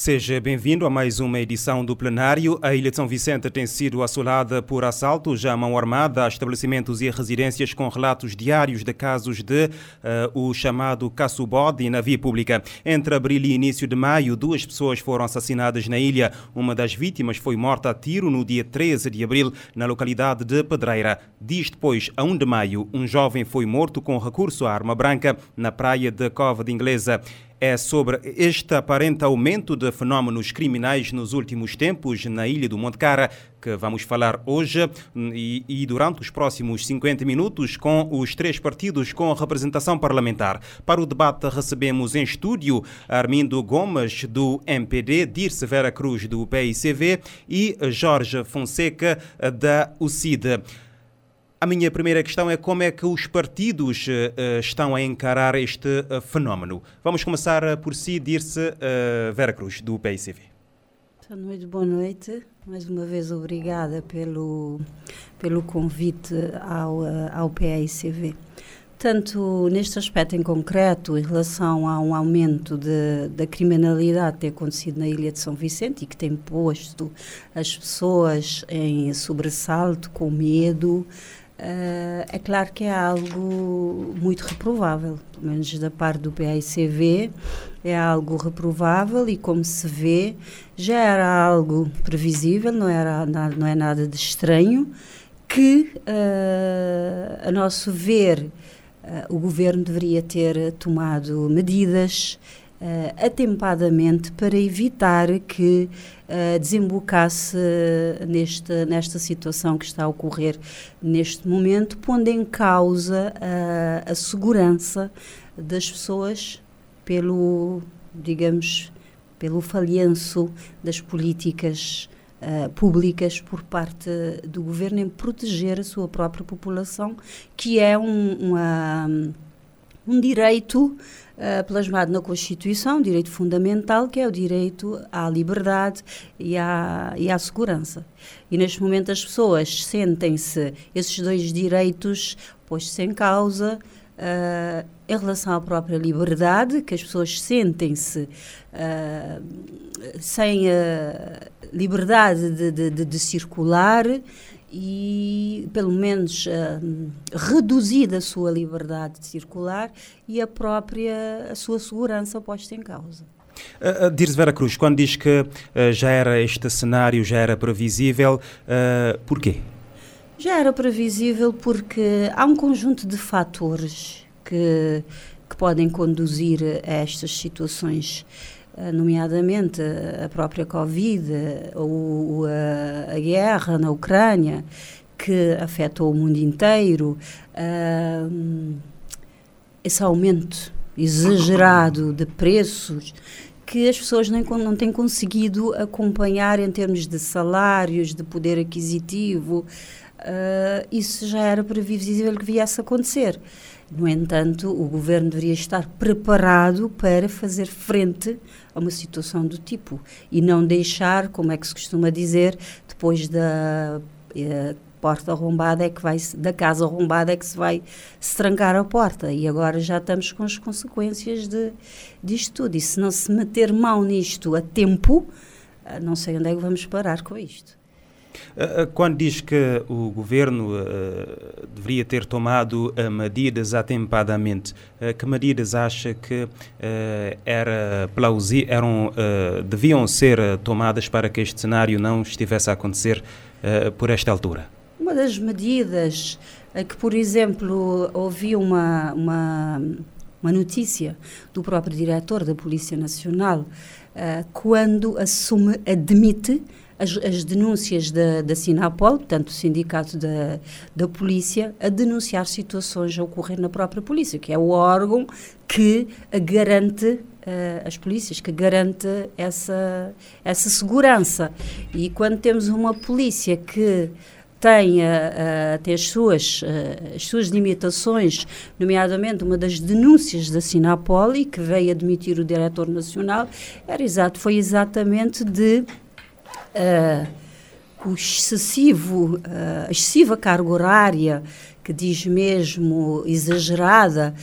Seja bem-vindo a mais uma edição do plenário. A Ilha de São Vicente tem sido assolada por assaltos à mão armada a estabelecimentos e residências com relatos diários de casos de uh, o chamado caçubode na via pública. Entre abril e início de maio, duas pessoas foram assassinadas na ilha. Uma das vítimas foi morta a tiro no dia 13 de abril na localidade de Pedreira. Dias depois, a 1 de maio, um jovem foi morto com recurso à arma branca na praia de Cova de Inglesa é sobre este aparente aumento de fenómenos criminais nos últimos tempos na ilha do Monte Cara que vamos falar hoje e, e, durante os próximos 50 minutos com os três partidos com representação parlamentar. Para o debate recebemos em estúdio Armindo Gomes do MPD, Dirce Vera Cruz do PICV e Jorge Fonseca da UCID. A minha primeira questão é como é que os partidos uh, estão a encarar este uh, fenómeno. Vamos começar por si, dir-se Vera do PICV. Noite, boa noite. Mais uma vez, obrigada pelo, pelo convite ao, ao PICV. Tanto neste aspecto em concreto, em relação a um aumento de, da criminalidade que tem acontecido na Ilha de São Vicente e que tem posto as pessoas em sobressalto, com medo, Uh, é claro que é algo muito reprovável, pelo menos da parte do PAICV, é algo reprovável e, como se vê, já era algo previsível, não, era não é nada de estranho, que, uh, a nosso ver, uh, o governo deveria ter tomado medidas uh, atempadamente para evitar que uh, desembocasse neste, nesta situação que está a ocorrer neste momento, pondo em causa a segurança das pessoas pelo, digamos, pelo falhanço das políticas Uh, públicas por parte do governo em proteger a sua própria população, que é um, uma, um direito uh, plasmado na Constituição, direito fundamental, que é o direito à liberdade e à, e à segurança. E neste momento as pessoas sentem-se, esses dois direitos postos em causa, uh, em relação à própria liberdade, que as pessoas sentem-se uh, sem a liberdade de, de, de, de circular e pelo menos uh, reduzida a sua liberdade de circular e a própria a sua segurança posta em causa. Uh, uh, Dirce Vera Cruz, quando diz que uh, já era este cenário, já era previsível, uh, porquê? Já era previsível porque há um conjunto de fatores que, que podem conduzir a estas situações nomeadamente a própria Covid ou a, a guerra na Ucrânia, que afetou o mundo inteiro, uh, esse aumento exagerado de preços que as pessoas nem, não têm conseguido acompanhar em termos de salários, de poder aquisitivo, uh, isso já era previsível que viesse a acontecer. No entanto, o governo deveria estar preparado para fazer frente a uma situação do tipo e não deixar, como é que se costuma dizer, depois da eh, porta arrombada é que vai da casa arrombada é que se vai se trancar a porta e agora já estamos com as consequências de disto tudo e se não se meter mão nisto a tempo, eh, não sei onde é que vamos parar com isto. Eh, eh, quando diz que o governo uh, deveria ter tomado uh, medidas atempadamente, uh, que medidas acha que era eram, deviam ser tomadas para que este cenário não estivesse a acontecer por esta altura? Uma das medidas é que, por exemplo, ouvi uma, uma, uma notícia do próprio diretor da Polícia Nacional quando assume, admite as, as denúncias da, da Sinapol, portanto, o sindicato da, da polícia, a denunciar situações a ocorrer na própria polícia, que é o órgão que garante Uh, as polícias, que garante essa, essa segurança. E quando temos uma polícia que tem, uh, tem as, suas, uh, as suas limitações, nomeadamente uma das denúncias da Sinapol, e que veio admitir o diretor nacional, era exato, foi exatamente de o excessivo, a excessiva carga horária, que diz mesmo exagerada,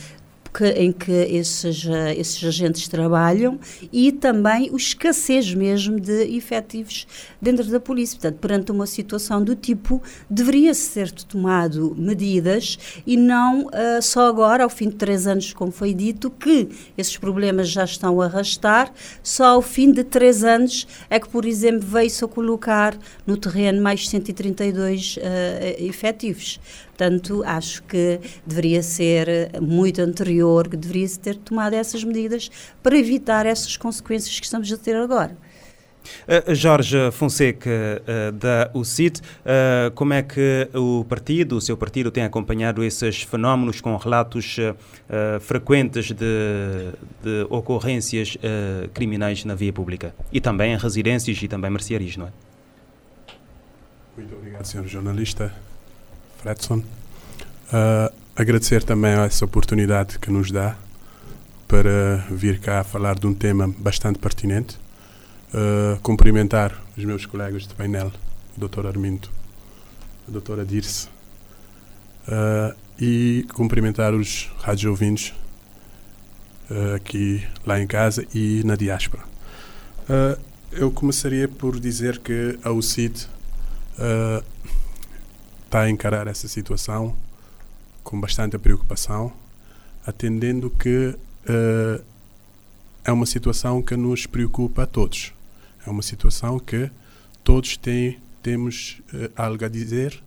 em que esses, esses agentes trabalham e também o escassez mesmo de efetivos dentro da polícia. Portanto, perante uma situação do tipo, deveria ser tomado medidas e não uh, só agora, ao fim de três anos, como foi dito, que esses problemas já estão a arrastar, só ao fim de três anos é que, por exemplo, veio-se a colocar no terreno mais 132 uh, efetivos. Portanto, acho que deveria ser muito anterior, que deveria-se ter tomado essas medidas para evitar essas consequências que estamos a ter agora. Uh, Jorge Fonseca, uh, da UCIT, uh, como é que o partido, o seu partido, tem acompanhado esses fenómenos com relatos frequentes de, de ocorrências criminais na via pública? E também em residências e também mercearias, não é? Muito obrigado, senhor jornalista. Fredson. Uh, agradecer também essa oportunidade que nos dá para vir cá falar de um tema bastante pertinente. Uh, cumprimentar os meus colegas de painel, o Dr. Armindo, a doutora Dirce, uh, e cumprimentar os rádio ouvintes uh, aqui lá em casa e na diáspora. eu começaria por dizer que a UCID está a encarar essa situação com bastante preocupação, atendendo que uh, é uma situação que nos preocupa a todos. É uma situação que todos têm, temos uh, algo a dizer,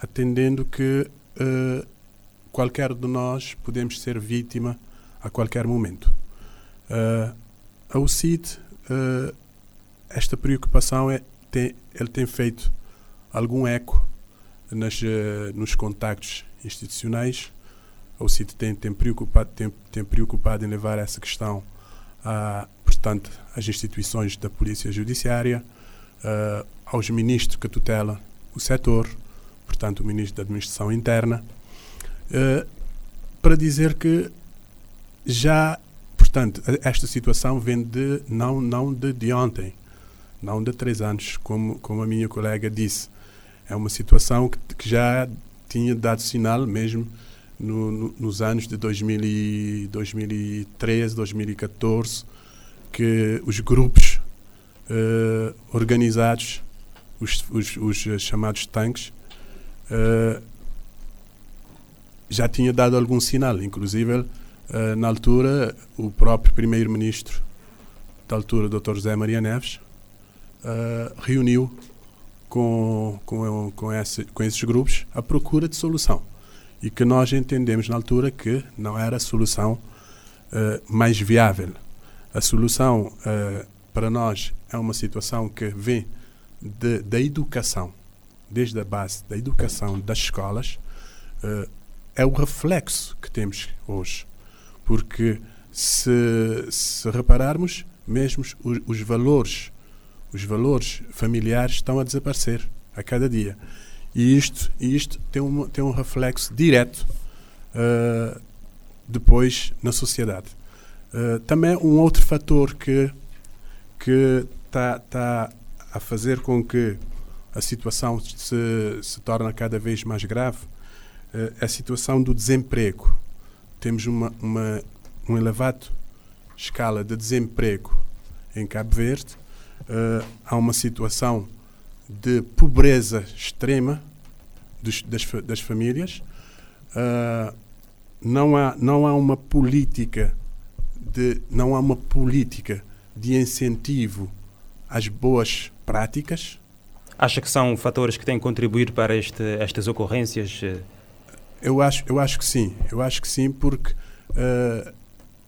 atendendo que uh, qualquer de nós podemos ser vítima a qualquer momento. Uh, a UCID, esta preocupação é, tem, ele tem feito algum eco nas, uh, nos contactos institucionais. O CIT tem, tem, preocupado, tem, tem preocupado em levar essa questão a, portanto, às instituições da Polícia Judiciária, uh, aos ministros que tutelam o setor, portanto, o Ministro da Administração Interna, uh, para dizer que já, portanto, esta situação vem de, não, não de, de ontem, não de três anos, como, como a minha colega disse é uma situação que, que já tinha dado sinal mesmo no, no, nos anos de 2000 e 2013, 2014, que os grupos uh, organizados, os, os, os, chamados tanques, uh, já tinha dado algum sinal. Inclusive, uh, na altura, o próprio primeiro-ministro da altura, Dr. José Maria Neves, reuniu com, com, com, esse, com esses grupos à procura de solução. E que nós entendemos na altura que não era a solução uh, mais viável. A solução uh, para nós é uma situação que vem de, da educação, desde a base da educação das escolas, uh, é o reflexo que temos hoje. Porque se, se repararmos, mesmo os, os valores os valores familiares estão a desaparecer a cada dia. E isto, isto tem, um, tem um reflexo direto uh, depois na sociedade. Uh, também um outro fator que que está tá a fazer com que a situação se, se torne cada vez mais grave uh, é a situação do desemprego. Temos uma, uma um elevado escala de desemprego em Cabo Verde uh, há uma situação de pobreza extrema dos, das, das, famílias. Uh, não há não há uma política de não há uma política de incentivo às boas práticas. Acha que são fatores que têm contribuído para este, estas ocorrências? Eu acho eu acho que sim. Eu acho que sim porque uh,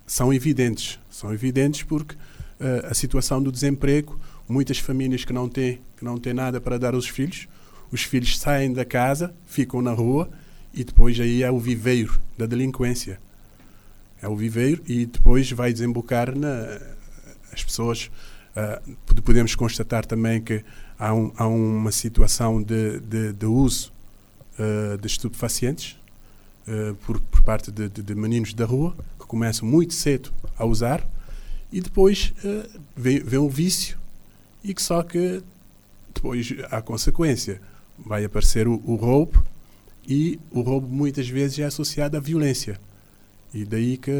são evidentes. São evidentes porque uh, a situação do desemprego muitas famílias que não têm que não têm nada para dar aos filhos. Os filhos saem da casa ficam na rua e depois aí é o viveiro da delinquência. É o viveiro e depois vai desembocar na as pessoas uh, podemos constatar também que há, um, há uma situação de, de, de uso uh, de estupefacientes uh, por, por parte de, de, meninos da rua que começam muito cedo a usar e depois vem, vem vício e que só que depois a consequência vai aparecer o, o roubo e o roubo muitas vezes é associado à violência E daí que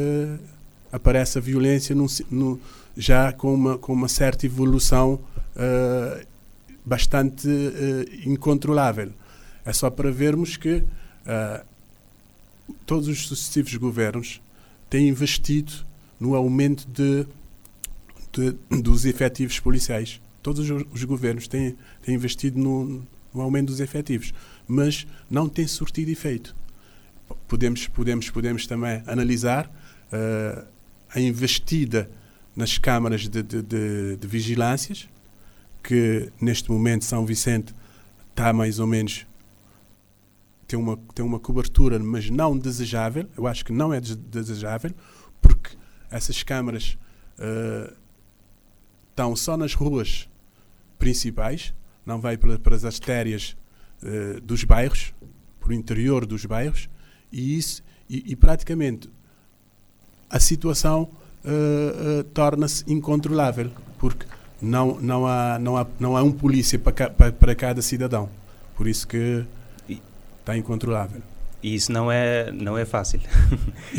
aparece a violência no, no, já com uma, com uma certa evolução uh, bastante uh, incontrolável. É só para vermos que uh, todos os sucessivos governos têm investido no aumento de, de dos efetivos policiais. Todos os, os governos têm, têm investido no, no aumento dos efetivos, mas não tem surtido efeito. Podemos, podemos, podemos também analisar uh, a investida nas câmaras de, de, de, de vigilâncias, que neste momento São Vicente está mais ou menos tem uma, tem uma cobertura, mas não desejável. Eu acho que não é desejável, porque essas câmaras uh, estão só nas ruas principais, não vai para, as artérias uh, dos bairros, para o interior dos bairros, e isso e, e praticamente a situação uh, uh, torna-se incontrolável, porque não, não, há, não, há, não há um polícia para, para, para cada cidadão. Por isso que está incontrolável. E isso não é, não é fácil.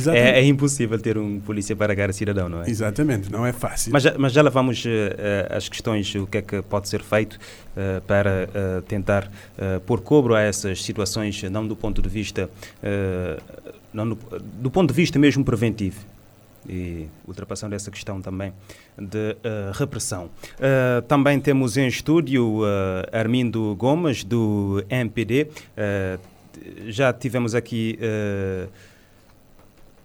É, é, impossível ter um polícia para cada cidadão, não é? Exatamente, não é fácil. Mas, mas já levamos uh, as questões, o que é que pode ser feito uh, para uh, tentar pôr cobro a essas situações, não do ponto de vista, não do, do ponto de vista mesmo preventivo e ultrapassando essa questão também de uh, repressão. Uh, também temos em estúdio uh, Armindo Gomes, do MPD. Já tivemos aqui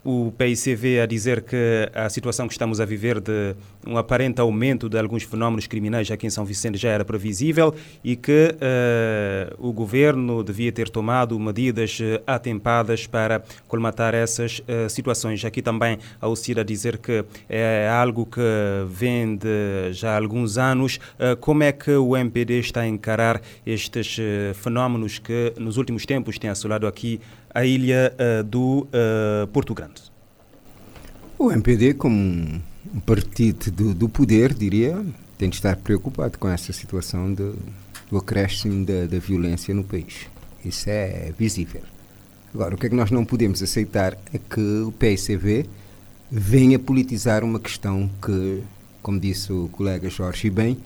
o PICV a dizer que a situação que estamos a viver de um aparente aumento de alguns fenómenos criminais aqui em São Vicente já era previsível e que uh, o governo devia ter tomado medidas uh, atempadas para colmatar essas uh, situações. Aqui também a UCIR a dizer que é algo que vem de já há alguns anos. como é que o MPD está a encarar estes fenómenos que nos últimos tempos têm assolado aqui a ilha uh, do uh, Porto Grande? O MPD, como um partido do, do, poder, diria, tem de estar preocupado com essa situação de, do acréscimo da, da violência no país. Isso é visível. Agora, o que é que nós não podemos aceitar é que o PICV venha politizar uma questão que, como disse o colega Jorge bem,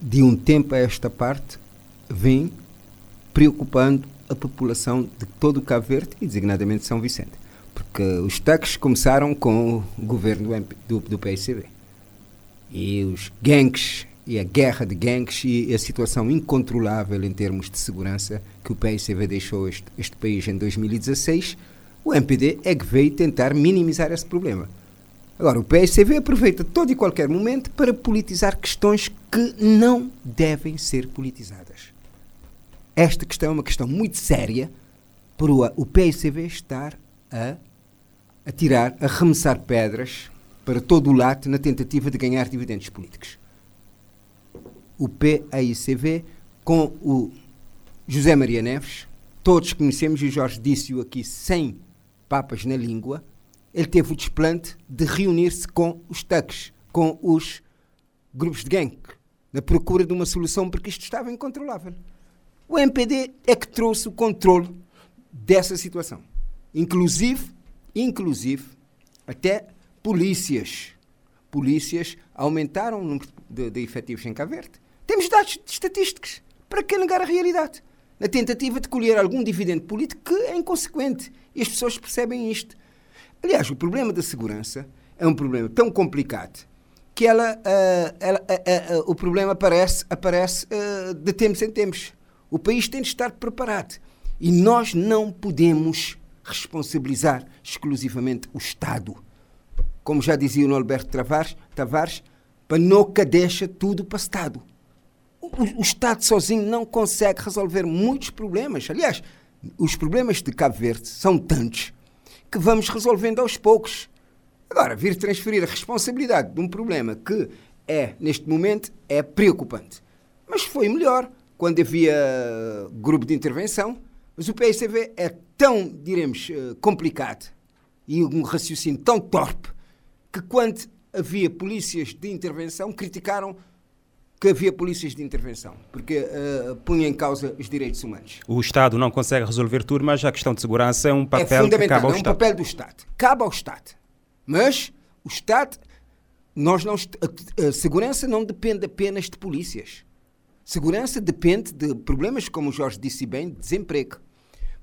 de um tempo a esta parte, vem preocupando a população de todo o Cabo Verde e designadamente São Vicente. Porque os taques começaram com o governo do, do, do PSCB. E os gangues e a guerra de gangues e a situação incontrolável em termos de segurança que o PSCV deixou este, este país em 2016, o MPD é que veio tentar minimizar esse problema. Agora, o PSCV aproveita todo e qualquer momento para politizar questões que não devem ser politizadas. Esta questão é uma questão muito séria para o PICV estar a, a tirar, a arremessar pedras para todo o lado na tentativa de ganhar dividendos políticos. O PAICV com o José Maria Neves, todos conhecemos, e Jorge disse-o aqui sem papas na língua, ele teve o desplante de reunir-se com os taques, com os grupos de gangue, na procura de uma solução, porque isto estava incontrolável. O MPD é que trouxe o controle dessa situação. Inclusive, inclusive, até polícias. Polícias aumentaram o número de, de efetivos em Cabo Verde. Temos dados estatísticos. Para que negar a realidade? Na tentativa de colher algum dividendo político que é inconsequente. E as pessoas percebem isto. Aliás, o problema da segurança é um problema tão complicado que ela, uh, ela uh, uh, o problema aparece, aparece de tempos em tempos. O país tem de estar preparado. E nós não podemos responsabilizar exclusivamente o Estado. Como já dizia o Norberto Tavares, Tavares para nunca deixa tudo para o Estado. O, o, Estado sozinho não consegue resolver muitos problemas. Aliás, os problemas de Cabo Verde são tantos que vamos resolvendo aos poucos. Agora, vir transferir a responsabilidade de um problema que é, neste momento, é preocupante. Mas foi melhor quando havia grupo de intervenção, mas o PSCV é tão, diremos, eh, complicado e um raciocínio tão torpe que quando havia polícias de intervenção criticaram que havia polícias de intervenção, porque uh, punha em causa os direitos humanos. O Estado não consegue resolver tudo, mas a questão de segurança é um papel é fundamental, que cabe ao é um Estado. papel do Estado. Cabe ao Estado. Mas o Estado, nós não, a, a segurança não depende apenas de polícias. Segurança depende de problemas, como o Jorge disse bem, de desemprego,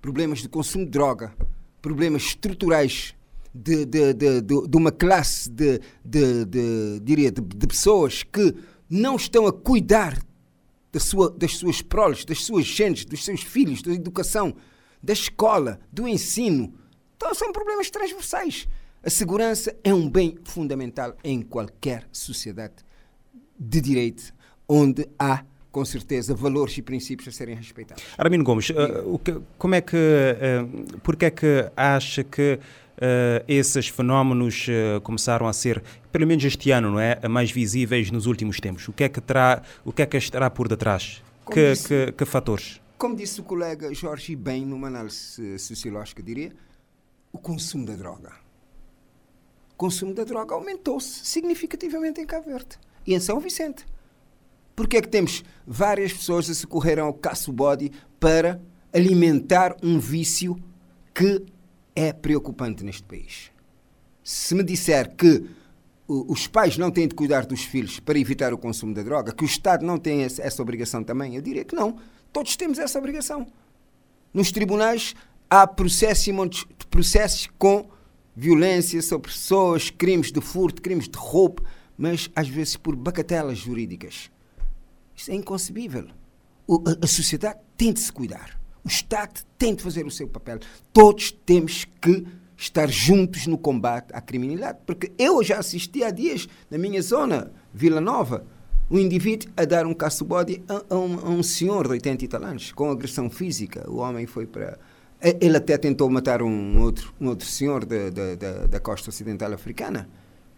problemas de consumo de droga, problemas estruturais de, de, de, de, uma classe de, diria, de, pessoas que não estão a cuidar da sua, das suas proles, das suas gentes, dos seus filhos, da educação, da escola, do ensino. Então são problemas transversais. A segurança é um bem fundamental em qualquer sociedade de direito, onde há, com certeza, valores e princípios a serem respeitados. Armino Gomes, uh, que, como é que, uh, porque é que acha que uh, esses fenómenos começaram a ser, pelo menos este ano, não é, mais visíveis nos últimos tempos? O que é que terá, o que é que estará por detrás? Que, disse, que, que, fatores? Como disse o colega Jorge bem numa análise sociológica, diria, o consumo da droga consumo da droga aumentou-se significativamente em Cabo Verde e em São Vicente. Porque é que temos várias pessoas a socorreram ao caço body para alimentar um vício que é preocupante neste país? Se me disser que os pais não têm de cuidar dos filhos para evitar o consumo da droga, que o Estado não tem essa obrigação também, eu diria que não. Todos temos essa obrigação. Nos tribunais há processos, processos com violência sobre pessoas, crimes de furto, crimes de roubo, mas às vezes por bacatelas jurídicas. Isso é inconcebível. O, a, a sociedade tem de se cuidar. O Estado tem de fazer o seu papel. Todos temos que estar juntos no combate à criminalidade. Porque eu já assisti há dias, na minha zona, Vila Nova, um indivíduo a dar um caço-bode a, a, um, a, um, senhor de 80 e tal anos, com agressão física. O homem foi para ele até tentou matar um outro, um outro senhor da, da, da costa ocidental africana.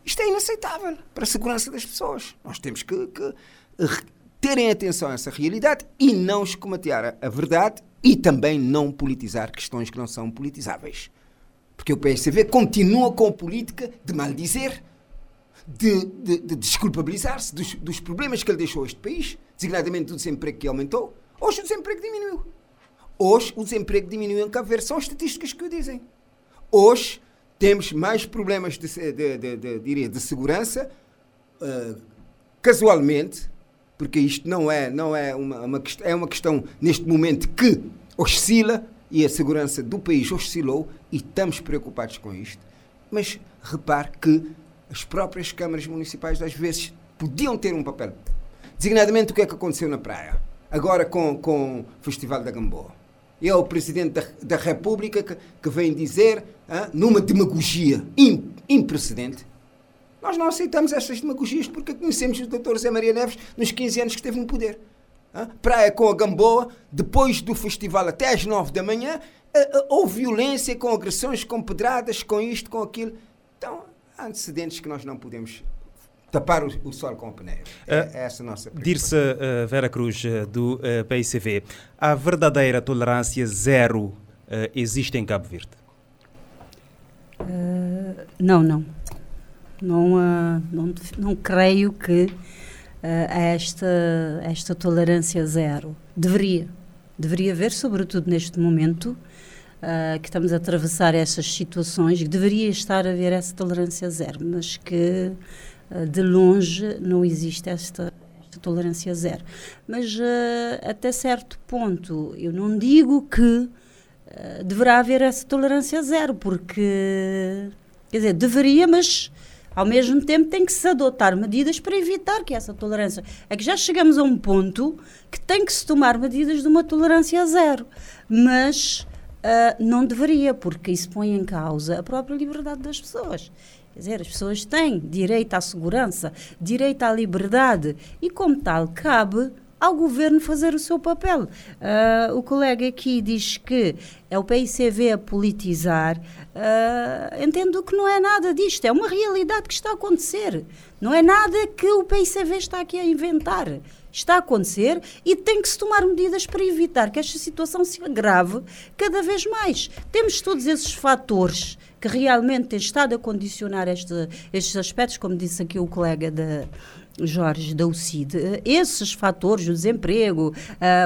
Isto é inaceitável para a segurança das pessoas. Nós temos que, que terem atenção a essa realidade e não escomatear a verdade e também não politizar questões que não são politizáveis. Porque o PSV continua com a política de maldizer, de, de, de desculpabilizar-se dos, dos problemas que ele deixou a este país, designadamente do desemprego que aumentou. Hoje o desemprego diminuiu. Hoje o desemprego diminuiu em Cabo Verde. São estatísticas que o dizem. Hoje temos mais problemas de, de, de, de segurança, uh, casualmente, porque isto não é, não é uma, uma, é uma questão neste momento que oscila e a segurança do país oscilou e estamos preocupados com isto. Mas repare que as próprias câmaras municipais às vezes podiam ter um papel. Designadamente o que é que aconteceu na praia, agora com, com o Festival da Gamboa é o Presidente da, da República que, que, vem dizer, ah, numa demagogia imprecedente, nós não aceitamos essas demagogias porque conhecemos o Dr. Zé Maria Neves nos 15 anos que esteve no poder. Ah, praia com a Gamboa, depois do festival até às 9 da manhã, ah, ah, houve violência com agressões, com pedradas, com isto, com aquilo. Então, há antecedentes que nós não podemos tapar o, o sol com o pneu. É, uh, é essa a nossa Dir-se uh, Vera Cruz, uh, do uh, PICV, a verdadeira tolerância zero existe em Cabo Verde? não, não. Não, não, não creio que esta, esta tolerância zero. Deveria. Deveria haver, sobretudo neste momento, que estamos a atravessar essas situações, deveria estar a haver essa tolerância zero, mas que eh, de longe não existe esta, esta tolerância zero. Mas uh, até certo ponto, eu não digo que uh, deverá haver essa tolerância zero, porque, quer dizer, deveria, mas ao mesmo tempo tem que se adotar medidas para evitar que essa tolerância. É que já chegamos a um ponto que tem que se tomar medidas de uma tolerância zero. Mas uh, não deveria, porque isso põe em causa a própria liberdade das pessoas. Quer dizer, as pessoas têm direito à segurança, direito à liberdade e, como tal, cabe ao governo fazer o seu papel. Uh, o colega aqui diz que é o PICV a politizar. Uh, entendo que não é nada disto, é uma realidade que está a acontecer. Não é nada que o PICV está aqui a inventar. Está a acontecer e tem que se tomar medidas para evitar que esta situação se agrave cada vez mais. Temos todos esses fatores que realmente tem estado a condicionar este, estes aspectos, como disse aqui o colega de, Jorge, da UCID, esses fatores, o desemprego,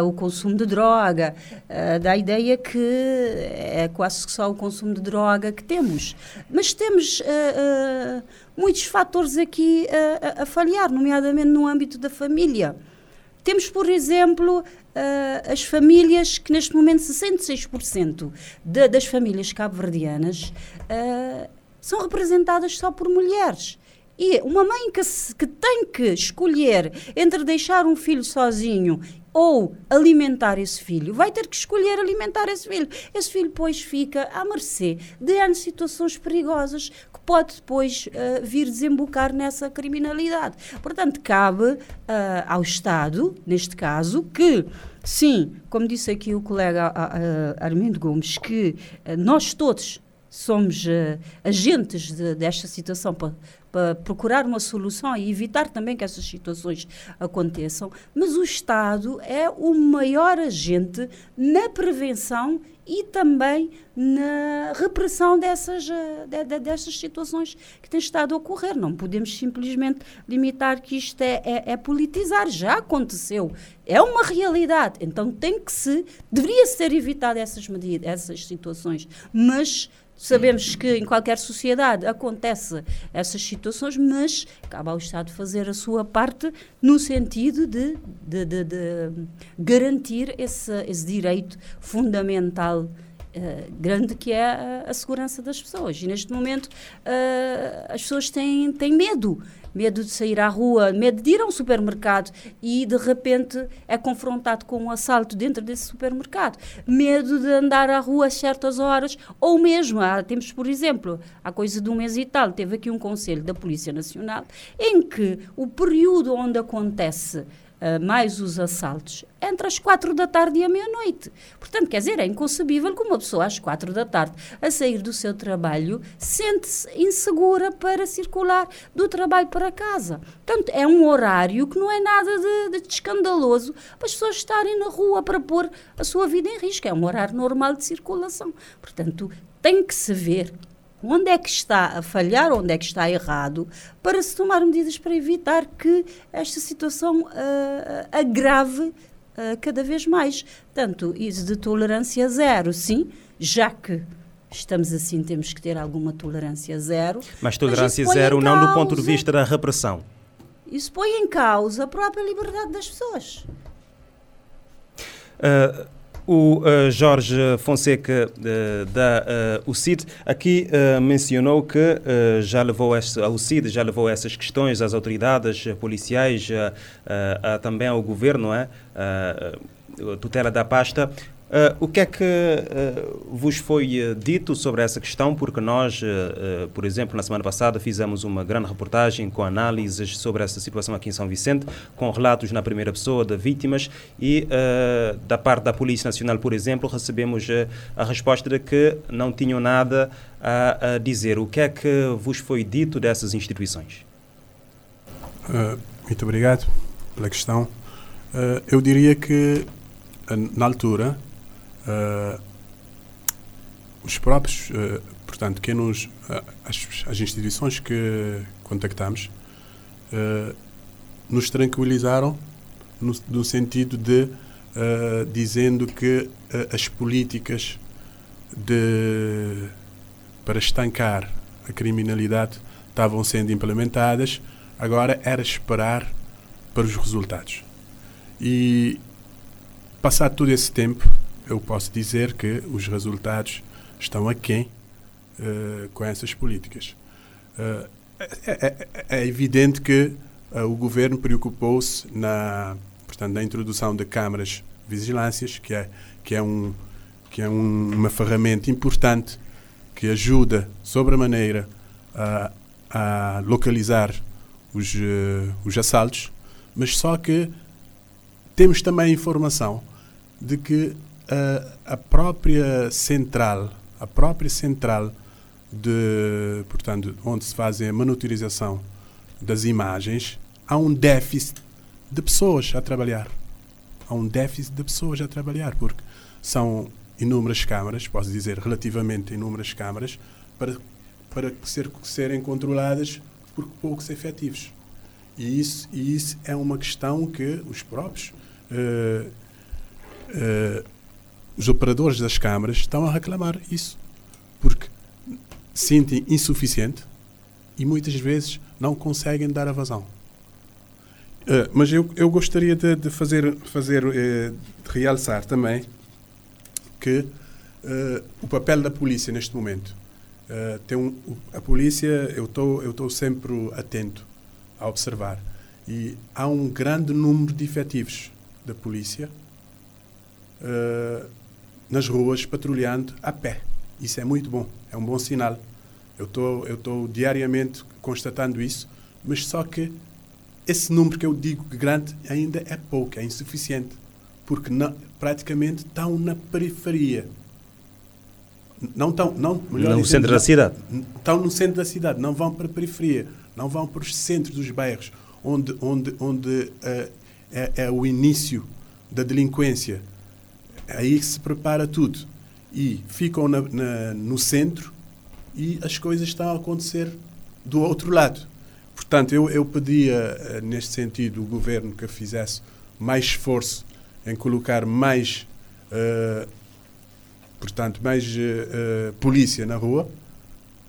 uh, o consumo de droga, uh, dá a ideia que é quase só o consumo de droga que temos. Mas temos uh, muitos fatores aqui a, a falhar, nomeadamente no âmbito da família. Temos, por exemplo, as famílias que neste momento 66% de, das famílias cabo-verdianas são representadas só por mulheres. E uma mãe que, se, que tem que escolher entre deixar um filho sozinho ou alimentar esse filho, vai ter que escolher alimentar esse filho. Esse filho, depois, fica à mercê de situações perigosas que pode depois uh, vir desembocar nessa criminalidade. Portanto, cabe uh, ao Estado, neste caso, que Sim, como disse aqui o colega Armindo Gomes, que uh, nós todos somos uh, agentes de, desta situação para, procurar uma solução e evitar também que essas situações aconteçam, mas o Estado é o maior agente na prevenção e também na repressão dessas, eh, de, de, dessas situações que têm estado a ocorrer. Não podemos simplesmente limitar que isto é, é, é politizar. Já aconteceu. É uma realidade. Então tem que se. Deveria ser evitado essas medidas, essas situações. Mas Sabemos que em qualquer sociedade acontece essas situações, mas cabe ao Estado fazer a sua parte no sentido de, de, de, de garantir esse, esse, direito fundamental uh, grande que é a, a, segurança das pessoas. E neste momento uh, as pessoas têm, têm medo medo de sair à rua, medo de ir a um supermercado e de repente é confrontado com um assalto dentro desse supermercado, medo de andar à rua a certas horas, ou mesmo, há, temos por exemplo, há coisa de um mês e tal, teve aqui um conselho da Polícia Nacional em que o período onde acontece uh, mais os assaltos, entre as quatro da tarde e a meia-noite. Portanto, quer dizer, é inconcebível que uma pessoa às quatro da tarde, a sair do seu trabalho, sente-se insegura para circular do trabalho para casa. Portanto, é um horário que não é nada de, de escandaloso para as pessoas estarem na rua para pôr a sua vida em risco. É um horário normal de circulação. Portanto, tem que se ver onde é que está a falhar, onde é que está errado, para se tomar medidas para evitar que esta situação uh, agrave uh, cada vez mais. Tanto isso de tolerância zero, sim, já que estamos assim, temos que ter alguma tolerância zero. Mas tolerância mas zero não do ponto de vista da repressão. Isso põe em causa a própria liberdade das pessoas. Uh, o uh, Jorge Fonseca uh, da uh, UCID aqui mencionou que já levou esse, a UCID já levou essas questões às autoridades policiais, também ao governo, é? tutela da pasta. Uh, o que é que uh, vos foi uh, dito sobre essa questão? Porque nós, por exemplo, na semana passada fizemos uma grande reportagem com análises sobre essa situação aqui em São Vicente, com relatos na primeira pessoa de vítimas e da parte da Polícia Nacional, por exemplo, recebemos a resposta de que não tinham nada a, a, dizer. O que é que vos foi dito dessas instituições? muito obrigado pela questão. eu diria que, na altura, uh, os próprios, uh, portanto, quem nos, uh, as, as, instituições que contactamos nos tranquilizaram no, no sentido de dizendo que as políticas de, para estancar a criminalidade estavam sendo implementadas, agora era esperar para os resultados. E passado todo esse tempo, eu posso dizer que os resultados estão aquém uh, com essas políticas. Uh, é, é, é, evidente que uh, o governo preocupou-se na, portanto, na introdução de câmaras vigilâncias, que é, que é, um, que é um, uma ferramenta importante que ajuda, sobremaneira, a, a localizar os, os assaltos, mas só que temos também informação de que a, própria central, a própria central de, portanto, onde se faz a monitorização das imagens, há um déficit de pessoas a trabalhar. Há um déficit de pessoas a trabalhar, porque são inúmeras câmaras, posso dizer relativamente inúmeras câmaras, para, para ser, serem controladas por poucos efetivos. E isso, e isso é uma questão que os próprios uh, uh, os operadores das câmaras estão a reclamar isso. Porque sentem insuficiente e muitas vezes não conseguem dar a vazão. Uh, mas eu, eu gostaria de, de fazer, fazer de realçar também que o papel da polícia neste momento Uh, tem um, a polícia, eu estou eu estou sempre atento a observar e há um grande número de efetivos da polícia uh, nas ruas patrulhando a pé. Isso é muito bom, é um bom sinal. Eu estou eu estou diariamente constatando isso, mas só que esse número que eu digo grande ainda é pouco, é insuficiente, porque não, praticamente estão na periferia não estão, não, no centro da cidade. Estão no centro da cidade, não vão para a periferia, não vão para os centros dos bairros, onde, onde, onde uh, é, é, o início da delinquência. É aí que se prepara tudo. E ficam na, na, no centro e as coisas estão a acontecer do outro lado. Portanto, eu, eu pedia, uh, neste sentido, o governo que fizesse mais esforço em colocar mais uh, portanto, mais uh, polícia na rua,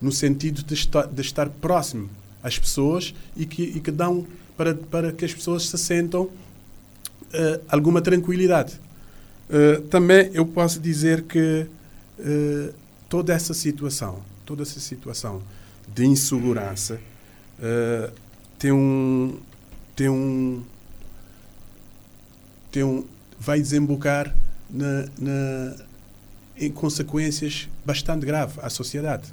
no sentido de estar, de estar próximo às pessoas e que, e que dão para, para que as pessoas se sentam uh, alguma tranquilidade. Uh, também eu posso dizer que toda essa situação, toda essa situação de insegurança tem um tem um tem um vai desembocar na, na em consequências bastante graves à sociedade.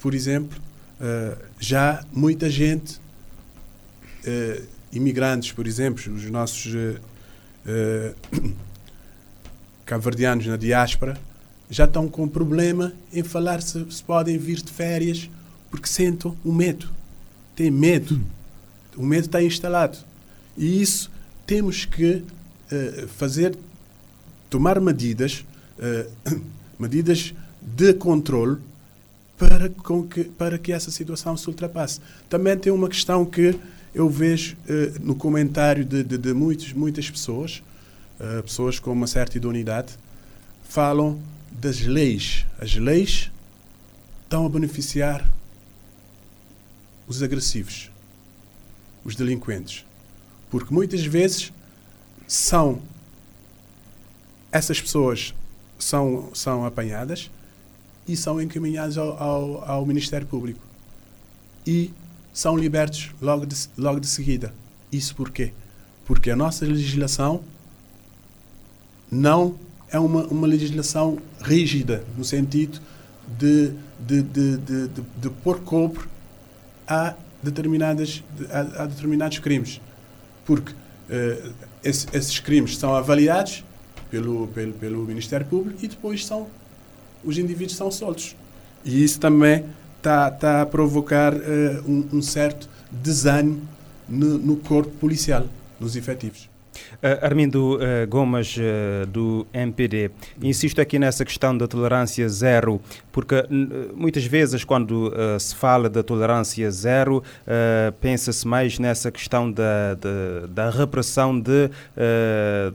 Por exemplo, uh, já muita gente, uh, imigrantes, por exemplo, os nossos uh, cabo-verdianos na diáspora, já estão com problema em falar se, se podem vir de férias porque sentem o medo. Têm medo. O medo está instalado. E isso temos que fazer, tomar medidas medidas de controle para, com que, para que essa situação se ultrapasse. Também tem uma questão que eu vejo eh, no comentário de, de, de muitos, muitas pessoas, eh, pessoas com uma certa idoneidade, falam das leis. As leis estão a beneficiar os agressivos, os delinquentes. Porque muitas vezes são essas pessoas são, são apanhadas e são encaminhadas ao, ao, ao Ministério Público. E são libertos logo de, logo de seguida. Isso por quê? Porque a nossa legislação não é uma, uma legislação rígida, no sentido de, de, de, de, de, de pôr cobre a, determinadas, a, a determinados crimes. Porque uh, esse, esses crimes são avaliados pelo, pelo, pelo Ministério Público e depois são os indivíduos são soltos. E isso também está tá a provocar uh, um, um, certo desânimo no, no corpo policial, nos efetivos. Uh, Armindo uh, Gomes, uh, do MPD, insisto aqui nessa questão da tolerância zero, porque muitas vezes, quando se fala da tolerância zero, pensa-se mais nessa questão da, da, da repressão de,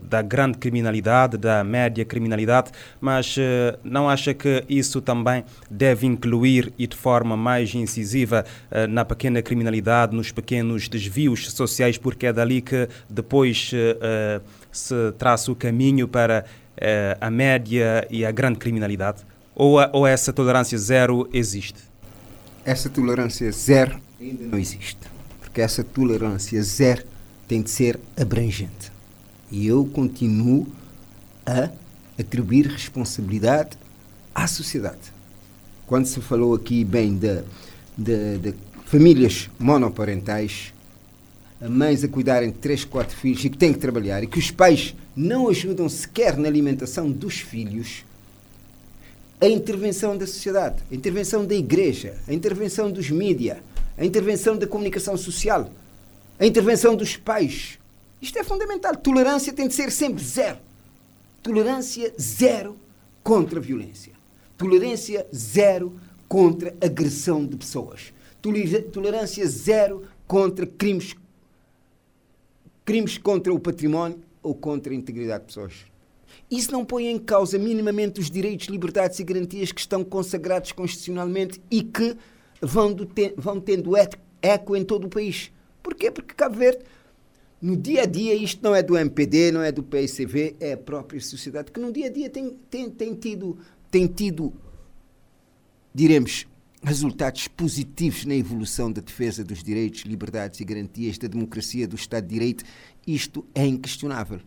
da grande criminalidade, da média criminalidade, mas não acha que isso também deve incluir e de forma mais incisiva na pequena criminalidade, nos pequenos desvios sociais, porque é dali que depois uh, se traça o caminho para uh, a média e a grande criminalidade? Ou, a, ou essa tolerância zero existe? Essa tolerância zero ainda não existe. Porque essa tolerância zero tem de ser abrangente. E eu continuo a atribuir responsabilidade à sociedade. Quando se falou aqui bem de, de, de famílias monoparentais, mães a cuidarem de três, quatro filhos e que têm que trabalhar e que os pais não ajudam sequer na alimentação dos filhos, a intervenção da sociedade, a intervenção da igreja, a intervenção dos mídias, a intervenção da comunicação social, a intervenção dos pais. Isto é fundamental. Tolerância tem de ser sempre zero. Tolerância zero contra a violência. Tolerância zero contra a agressão de pessoas. Tolerância zero contra crimes crimes contra o património ou contra a integridade de pessoas. Isso não põe em causa minimamente os direitos, liberdades e garantias que estão consagrados constitucionalmente e que vão, te vão tendo eco em todo o país. Porquê? Porque Cabo Verde, no dia a dia, isto não é do MPD, não é do PICV, é a própria sociedade que no dia a dia tem, tem, tem tido, tem tido, diremos, resultados positivos na evolução da defesa dos direitos, liberdades e garantias da democracia, do Estado de Direito. Isto é inquestionável.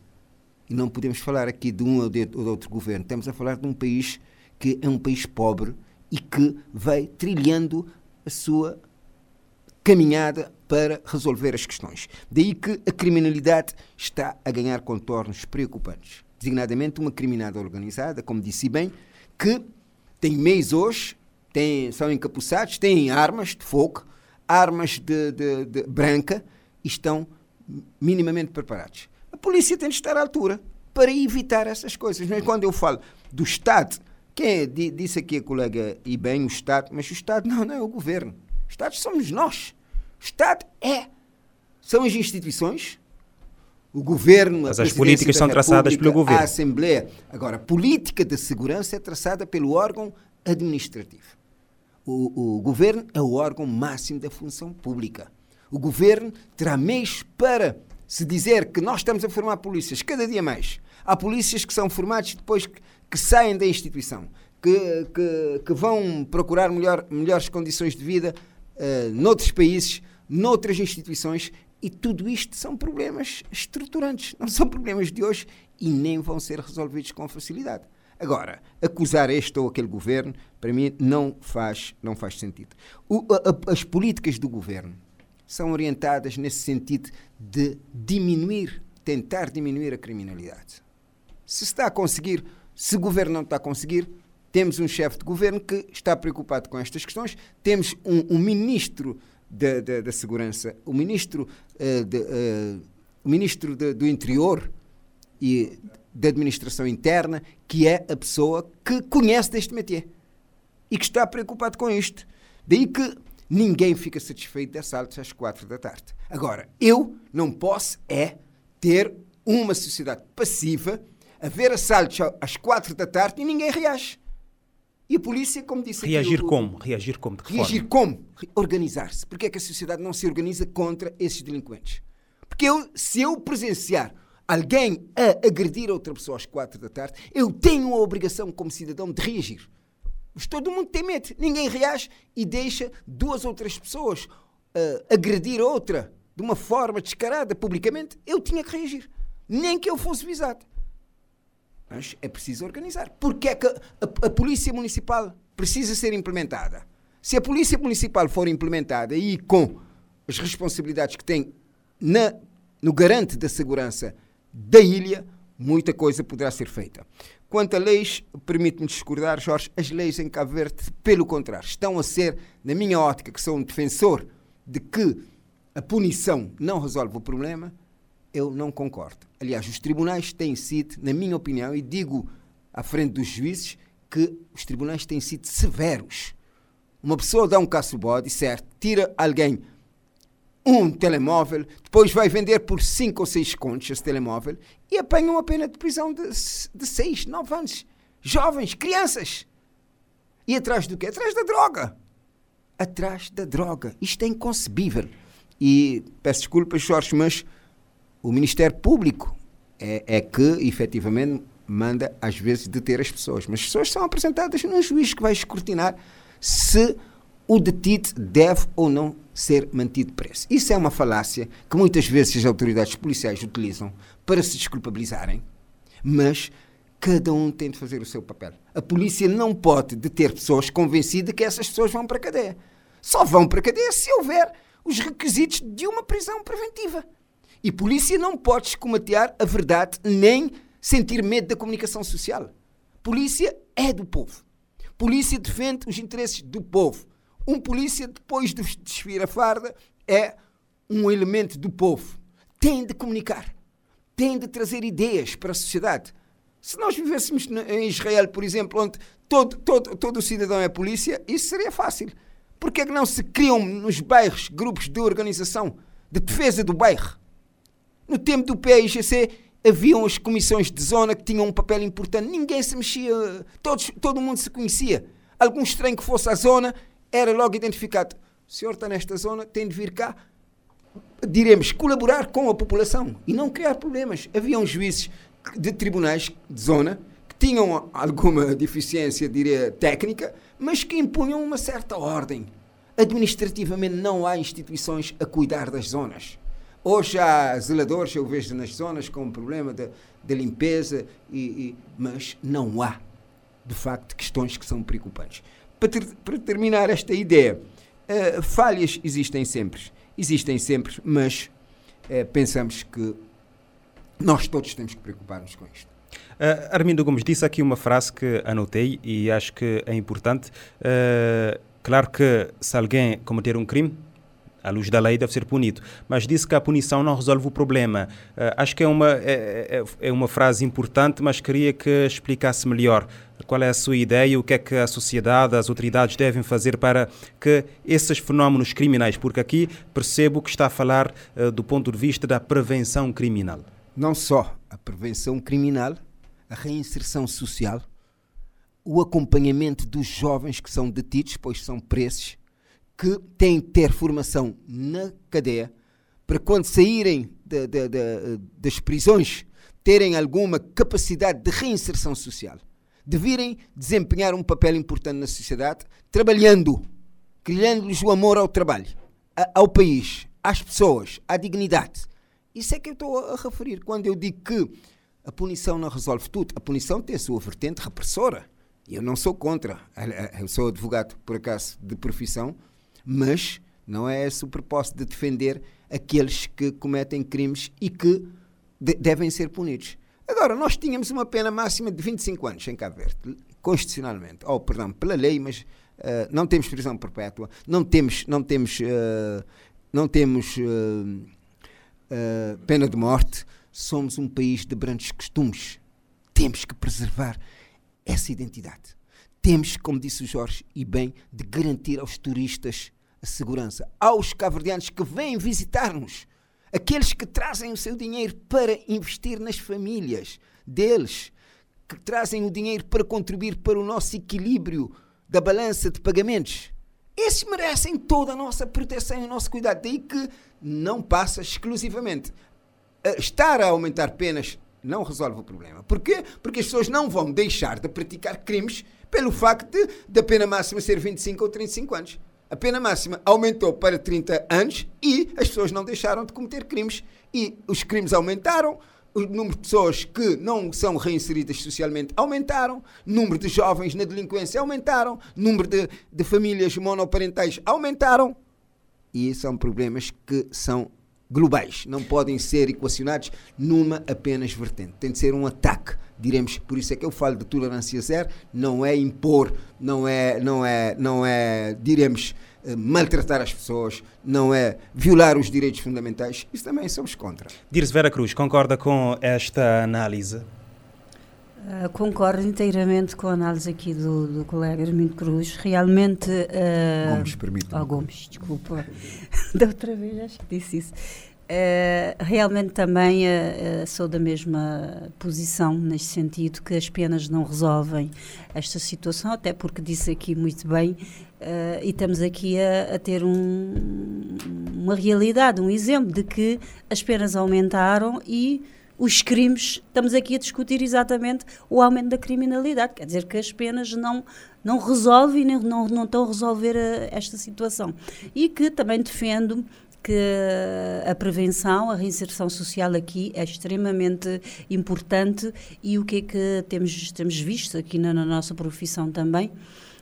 E não podemos falar aqui de um ou de, outro governo. Estamos a falar de um país que é um país pobre e que vai trilhando a sua caminhada para resolver as questões. Daí que a criminalidade está a ganhar contornos preocupantes. Designadamente uma criminalidade organizada, como disse bem, que tem meios hoje, são encapuçados, têm armas de fogo, armas de, de, de branca e estão minimamente preparados. A polícia tem de estar à altura para evitar essas coisas. Mas quando eu falo do Estado, quem é, disse aqui a colega e bem o Estado, mas o Estado não, não é o governo. O Estado somos nós. O Estado é. São as instituições, o governo, Mas as políticas são traçadas pelo governo. A Assembleia. Agora, a política de segurança é traçada pelo órgão administrativo. O, o governo é o órgão máximo da função pública. O governo terá meios para se dizer que nós estamos a formar polícias cada dia mais, há polícias que são formados depois que, que saem da instituição, que, que, que, vão procurar melhor, melhores condições de vida uh, noutros países, noutras instituições, e tudo isto são problemas estruturantes, não são problemas de hoje e nem vão ser resolvidos com facilidade. Agora, acusar este ou aquele governo, para mim, não faz, não faz sentido. O, a, as políticas do governo são orientadas nesse sentido de diminuir, tentar diminuir a criminalidade. Se está a conseguir, se o governo não está a conseguir, temos um chefe de governo que está preocupado com estas questões, temos um, um ministro da, da, da, Segurança, o ministro, uh, de, uh, o ministro de, do Interior e da Administração Interna, que é a pessoa que conhece deste métier e que está preocupado com isto. Daí que ninguém fica satisfeito de assaltos às quatro da tarde. Agora, eu não posso é ter uma sociedade passiva a ver assaltos às quatro da tarde e ninguém reage. E a polícia, como disse Reagir aqui, como? Reagir como? De reagir forma? como? Organizar-se. Porque é que a sociedade não se organiza contra esses delinquentes? Porque eu, se eu presenciar alguém a agredir outra pessoa às quatro da tarde, eu tenho a obrigação como cidadão de reagir. Mas todo mundo tem medo. Ninguém reage e deixa duas ou três pessoas uh, agredir outra de uma forma descarada publicamente. Eu tinha que reagir. Nem que eu fosse visado. Mas é preciso organizar. Porque é que a, a, a Polícia Municipal precisa ser implementada? Se a Polícia Municipal for implementada e com as responsabilidades que tem na, no garante da segurança da ilha, muita coisa poderá ser feita. Quanto a leis, permite-me discordar, Jorge, as leis em Cabo Verde, pelo contrário, estão a ser, na minha ótica, que sou um defensor de que a punição não resolve o problema, eu não concordo. Aliás, os tribunais têm sido, na minha opinião, e digo à frente dos juízes, que os tribunais têm sido severos. Uma pessoa dá um caço-bode, certo, tira alguém um telemóvel, depois vai vender por 5 ou 6 contos esse telemóvel e apanha uma pena de prisão de 6, 9 anos. Jovens, crianças. E atrás do quê? Atrás da droga. Atrás da droga. Isto é inconcebível. E peço desculpas, Jorge, mas o Ministério Público é, é que efetivamente manda às vezes deter as pessoas. Mas as pessoas são apresentadas num juiz que vai escrutinar se o detido deve ou não ser mantido preso. Isso é uma falácia que muitas vezes as autoridades policiais utilizam para se desculpabilizarem, mas cada um tem de fazer o seu papel. A polícia não pode deter pessoas convencidas que essas pessoas vão para a cadeia. Só vão para a cadeia se houver os requisitos de uma prisão preventiva. E polícia não pode escomatear a verdade nem sentir medo da comunicação social. Polícia é do povo. Polícia defende os interesses do povo. Um polícia, depois de desfiar a farda, é um elemento do povo. Tem de comunicar. Tem de trazer ideias para a sociedade. Se nós vivêssemos em Israel, por exemplo, onde todo, todo, todo cidadão é polícia, isso seria fácil. Por que é que não se criam nos bairros grupos de organização de defesa do bairro? No tempo do PIGC haviam as comissões de zona que tinham um papel importante. Ninguém se mexia, todos, todo mundo se conhecia. Algum estranho que fosse à zona era logo identificado. O senhor está nesta zona, tem de vir cá, diremos, colaborar com a população e não criar problemas. Haviam juízes de tribunais de zona que tinham alguma deficiência, diria, técnica, mas que impunham uma certa ordem. Administrativamente não há instituições a cuidar das zonas. Hoje há zeladores, eu vejo nas zonas com problema de, de limpeza, e, e, mas não há, de facto, questões que são preocupantes. Para, ter, para terminar esta ideia, uh, falhas existem sempre, existem sempre, mas uh, pensamos que nós todos temos que preocupar-nos com isto. Uh, Armindo Gomes disse aqui uma frase que anotei e acho que é importante. Uh, claro que se alguém cometer um crime, à luz da lei, deve ser punido. Mas disse que a punição não resolve o problema. Uh, acho que é uma, é, é, é, uma frase importante, mas queria que explicasse melhor qual é a sua ideia, o que é que a sociedade, as autoridades devem fazer para que esses fenómenos criminais, porque aqui percebo que está a falar uh, do ponto de vista da prevenção criminal. Não só a prevenção criminal, a reinserção social, o acompanhamento dos jovens que são detidos, pois são presos, que têm que ter formação na cadeia para quando saírem de, de, de, das prisões terem alguma capacidade de reinserção social, de virem desempenhar um papel importante na sociedade, trabalhando, criando-lhes o amor ao trabalho, ao país, às pessoas, à dignidade. Isso é que eu estou a referir quando eu digo que a punição não resolve tudo. A punição tem a sua vertente repressora. Eu não sou contra. Eu sou advogado, por acaso, de profissão, mas não é esse o propósito de defender aqueles que cometem crimes e que de devem ser punidos. Agora, nós tínhamos uma pena máxima de 25 anos em Cabo Verde, constitucionalmente, ou, perdão, pela lei, mas uh, não temos prisão perpétua, não temos, não temos, uh, não temos uh, pena de morte, somos um país de grandes costumes. Temos que preservar essa identidade. Temos, como disse o Jorge, e bem, de garantir aos turistas a segurança aos cabo-verdianos que vêm visitar-nos, aqueles que trazem o seu dinheiro para investir nas famílias deles, que trazem o dinheiro para contribuir para o nosso equilíbrio da balança de pagamentos. Esses merecem toda a nossa proteção e o nosso cuidado. Daí que não passa exclusivamente. Estar a aumentar penas não resolve o problema. Porquê? Porque as pessoas não vão deixar de praticar crimes pelo facto de, da pena máxima ser 25 ou 35 anos a pena máxima aumentou para 30 anos e as pessoas não deixaram de cometer crimes. E os crimes aumentaram, o número de pessoas que não são reinseridas socialmente aumentaram, número de jovens na delinquência aumentaram, número de, de famílias monoparentais aumentaram. E são problemas que são globais, não podem ser equacionados numa apenas vertente. Tem de ser um ataque, diremos, por isso é que eu falo de tolerância zero, não é impor, não é, não é, não é, diremos, eh, maltratar as pessoas, não é violar os direitos fundamentais, isso também somos contra. Dirce Vera Cruz, concorda com esta análise? Uh, concordo inteiramente com a análise aqui do, do colega Hermínio Cruz. Realmente. Uh, Gomes, permite. Oh, Gomes, desculpa. da outra vez acho que disse isso. Uh, realmente também sou da mesma posição, neste sentido, que as penas não resolvem esta situação, até porque disse aqui muito bem, e estamos aqui a, a ter um, uma realidade, um exemplo de que as penas aumentaram e os crimes, estamos aqui a discutir exatamente o aumento da criminalidade. Quer dizer que as penas não, não resolvem, não, não estão a resolver a, eh, esta situação. E que também defendo que a prevenção, a reinserção social aqui é extremamente importante e o que é que temos, temos visto aqui na, na nossa profissão também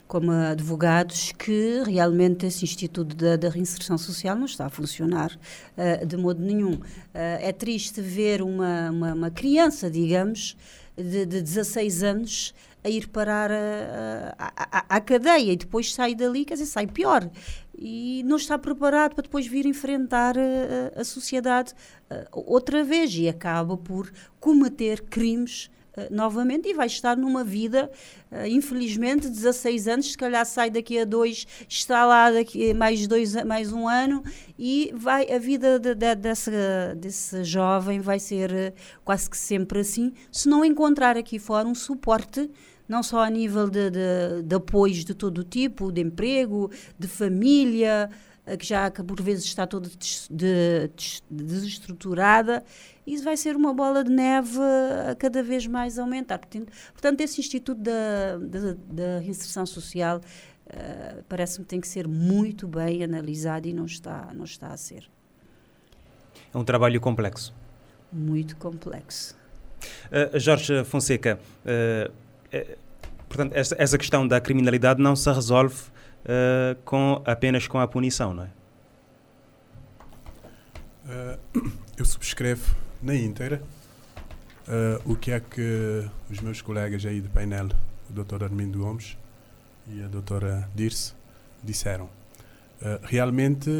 como advogados, que realmente esse Instituto da, da Reinserção Social não está a funcionar uh, de modo nenhum. Uh, é triste ver uma, uma, uma criança, digamos, de, de 16 anos a ir parar à cadeia e depois sai dali, quer dizer, sai pior. E não está preparado para depois vir enfrentar a, a sociedade outra vez. E acaba por cometer crimes Uh, novamente e vai estar numa vida, uh, infelizmente, 16 anos, se calhar sai daqui a dois, está lá daqui mais, dois, mais um ano e vai a vida de, de, dessa, desse jovem vai ser uh, quase que sempre assim, se não encontrar aqui fora um suporte não só a nível de, de, de apoios de todo o tipo, de emprego, de família, que já por vezes está toda de, de, desestruturada, isso vai ser uma bola de neve a cada vez mais aumentar. Portanto, portanto esse Instituto da, da, da Reinserção Social uh, parece-me que tem que ser muito bem analisado e não está, não está a ser. É um trabalho complexo. Muito complexo. Uh, Jorge Fonseca, uh, portanto, essa, essa, questão da criminalidade não se resolve uh, com, apenas com a punição, não é? Uh, eu subscrevo na íntegra uh, o que é que os meus colegas aí do painel, o Dr. Armindo Gomes e a doutora Dirce, disseram. realmente,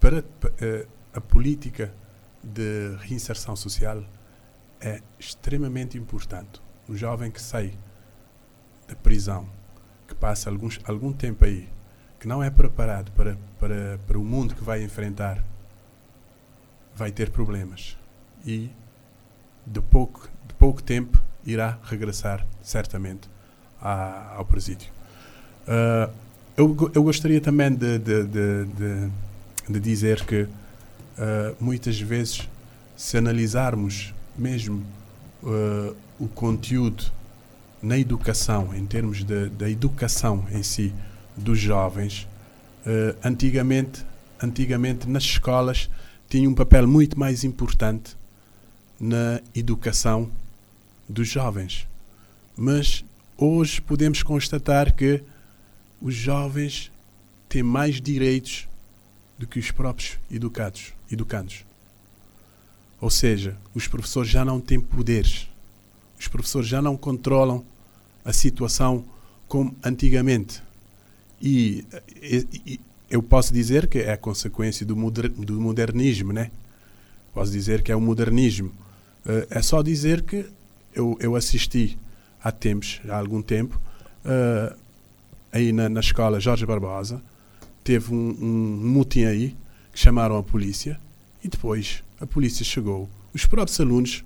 para a política de reinserção social é extremamente importante. Um jovem que sai da prisão, que passa alguns, algum tempo aí, que não é preparado para, para, para o mundo que vai enfrentar, vai ter problemas. E de pouco, de pouco tempo irá regressar, certamente, ao presídio. Uh, eu, eu gostaria também de, de, de, de, de dizer que uh, muitas vezes, se analisarmos mesmo uh, o conteúdo na educação, em termos da educação em si dos jovens, uh, antigamente, antigamente nas escolas tinha um papel muito mais importante na educação dos jovens. Mas hoje podemos constatar que os jovens têm mais direitos do que os próprios educados, educandos. Ou seja, os professores já não têm poderes. Os professores já não controlam a situação como antigamente. E, e, e eu posso dizer que é a consequência do, moder, do modernismo, né? Posso dizer que é o modernismo. Uh, é só dizer que eu, eu assisti há tempos, há algum tempo, uh, aí na, na escola Jorge Barbosa, teve um, um mutim aí, que chamaram a polícia, e depois a polícia chegou. Os próprios alunos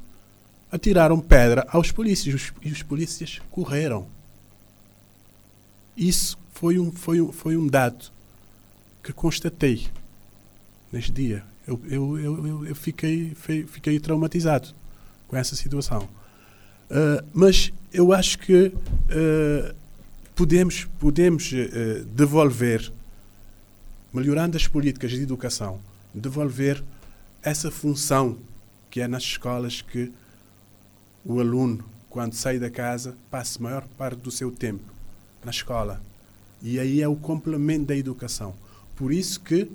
atiraram pedra aos polícias e os polícias correram. Isso foi um, foi um, foi um dado que constatei neste dia. Eu, eu, eu, eu fiquei, fiquei traumatizado com essa situação. Uh, mas eu acho que uh, podemos, podemos uh, devolver, melhorando as políticas de educação, devolver essa função que é nas escolas que o aluno, quando sai da casa, passa a maior parte do seu tempo na escola. E aí é o complemento da educação. Por isso que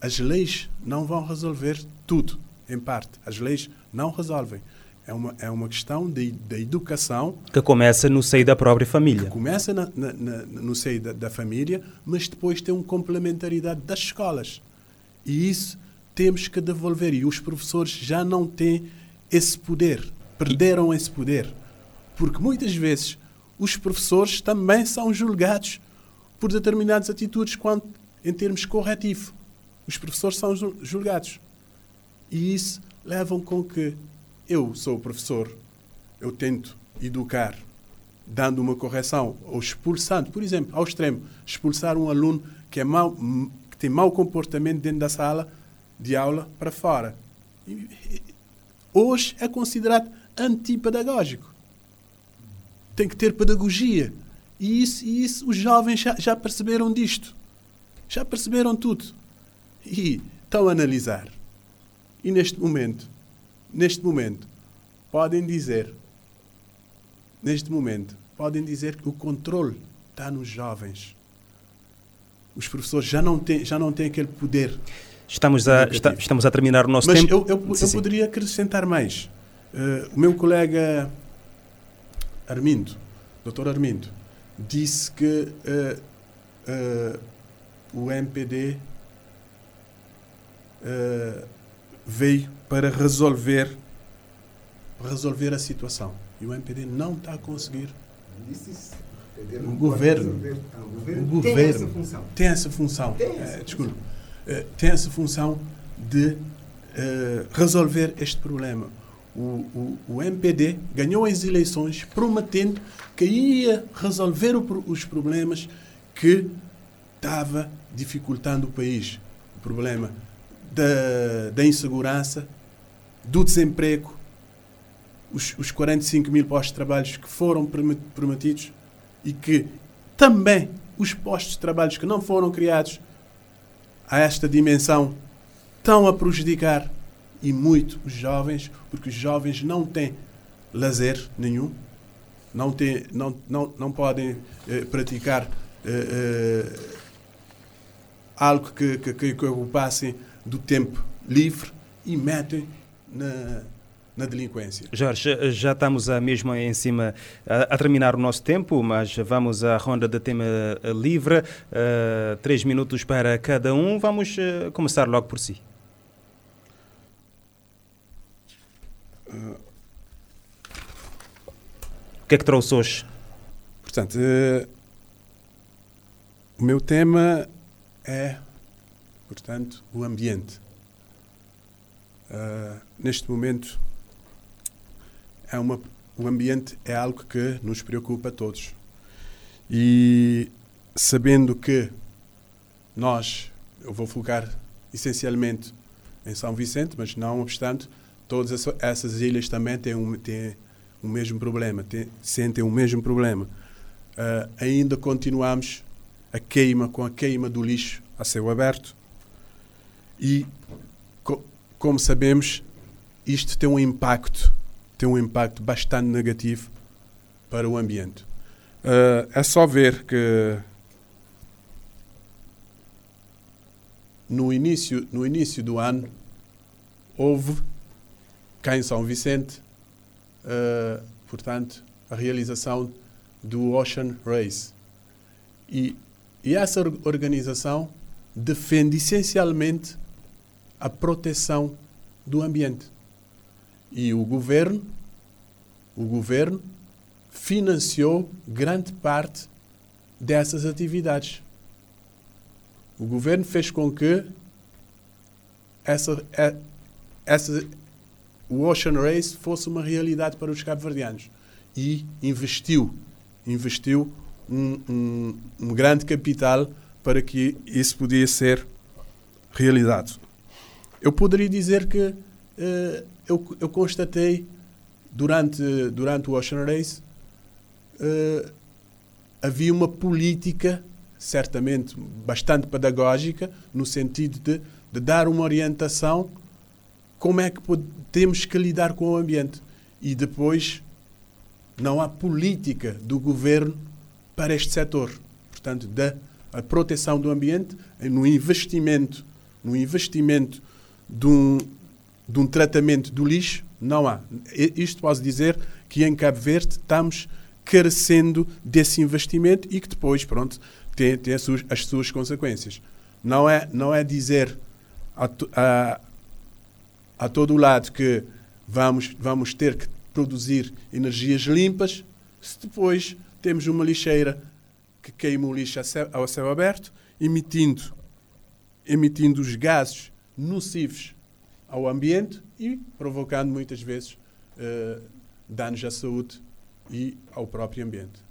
as leis não vão resolver tudo, em parte. As leis não resolvem. É uma, é uma questão de, de educação. Que começa no seio da própria família. Que começa na, na, na, no seio da, da família, mas depois tem uma complementaridade das escolas. E isso temos que devolver. E os professores já não têm esse poder, perderam esse poder. Porque muitas vezes os professores também são julgados por determinadas atitudes quanto em termos corretivos. Os professores são julgados. E isso leva com que eu sou professor, eu tento educar, dando uma correção ou expulsando, por exemplo, ao extremo, expulsar um aluno que, é mau, que tem mau comportamento dentro da sala de aula para fora. Hoje é considerado antipedagógico. Tem que ter pedagogia. E isso, e isso os jovens já, já perceberam disto. Já perceberam tudo. E estão a analisar. E neste momento, neste momento, podem dizer, neste momento, podem dizer que o controle está nos jovens. Os professores já não têm, já não têm aquele poder Estamos a, está, estamos a terminar o nosso Mas tempo. Eu, eu, eu poderia acrescentar mais. Uh, o meu colega Armindo, doutor Armindo, disse que uh, uh, o MPD uh, veio para resolver resolver a situação. E o MPD não está a conseguir. O governo, o governo tem essa função. Tem essa função. Tem essa desculpa. Tem essa função de resolver este problema o, o, o MPD ganhou as eleições prometendo que ia resolver o, os problemas que estava dificultando o país. O problema da, da insegurança, do desemprego, os, os 45 mil postos de trabalho que foram prometidos e que também os postos de trabalho que não foram criados a esta dimensão estão a prejudicar e muito os jovens, porque os jovens não têm lazer nenhum, não, têm, não, não, não podem eh, praticar eh, eh, algo que, que, que, que ocupassem do tempo livre e metem na, na delinquência. Jorge, já estamos a mesmo em cima a, a, terminar o nosso tempo, mas vamos à ronda de tema livre. Uh, três minutos para cada um. Vamos uh, começar logo por si. O que é que trouxe hoje? Portanto, uh, o meu tema é, portanto, o ambiente. Uh, neste momento, é uma, o ambiente é algo que nos preocupa a todos. E sabendo que nós, eu vou focar essencialmente em São Vicente, mas não obstante, todas essas ilhas também têm, um, têm o mesmo problema, têm, sentem o mesmo problema. Uh, ainda continuamos a queima com a queima do lixo a céu aberto e co como sabemos isto tem um impacto tem um impacto bastante negativo para o ambiente uh, é só ver que no início no início do ano houve cá em São Vicente, uh, portanto, a realização do Ocean Race. E, e essa organização defende essencialmente a proteção do ambiente. E o governo, o governo financiou grande parte dessas atividades. O governo fez com que essa, é, essa, o Ocean Race fosse uma realidade para os cabo-verdianos. E investiu, investiu um, um, um, grande capital para que isso pudesse ser realidade. Eu poderia dizer que eu, eu, constatei durante, durante o Ocean Race uh, havia uma política certamente bastante pedagógica no sentido de, de dar uma orientação como é que temos que lidar com o ambiente. E depois não há política do governo para este setor. Portanto, da proteção do ambiente, no investimento, no investimento de um, de um tratamento do lixo, não há. Isto posso dizer que em Cabo Verde estamos carecendo desse investimento e que depois, pronto, tem, tem as, suas, as suas consequências. Não é, não é dizer a, a, a todo lado que vamos, vamos ter que produzir energias limpas se depois temos uma lixeira que queima o lixo ao céu aberto, emitindo, emitindo os gases nocivos ao ambiente e provocando muitas vezes uh, danos à saúde e ao próprio ambiente.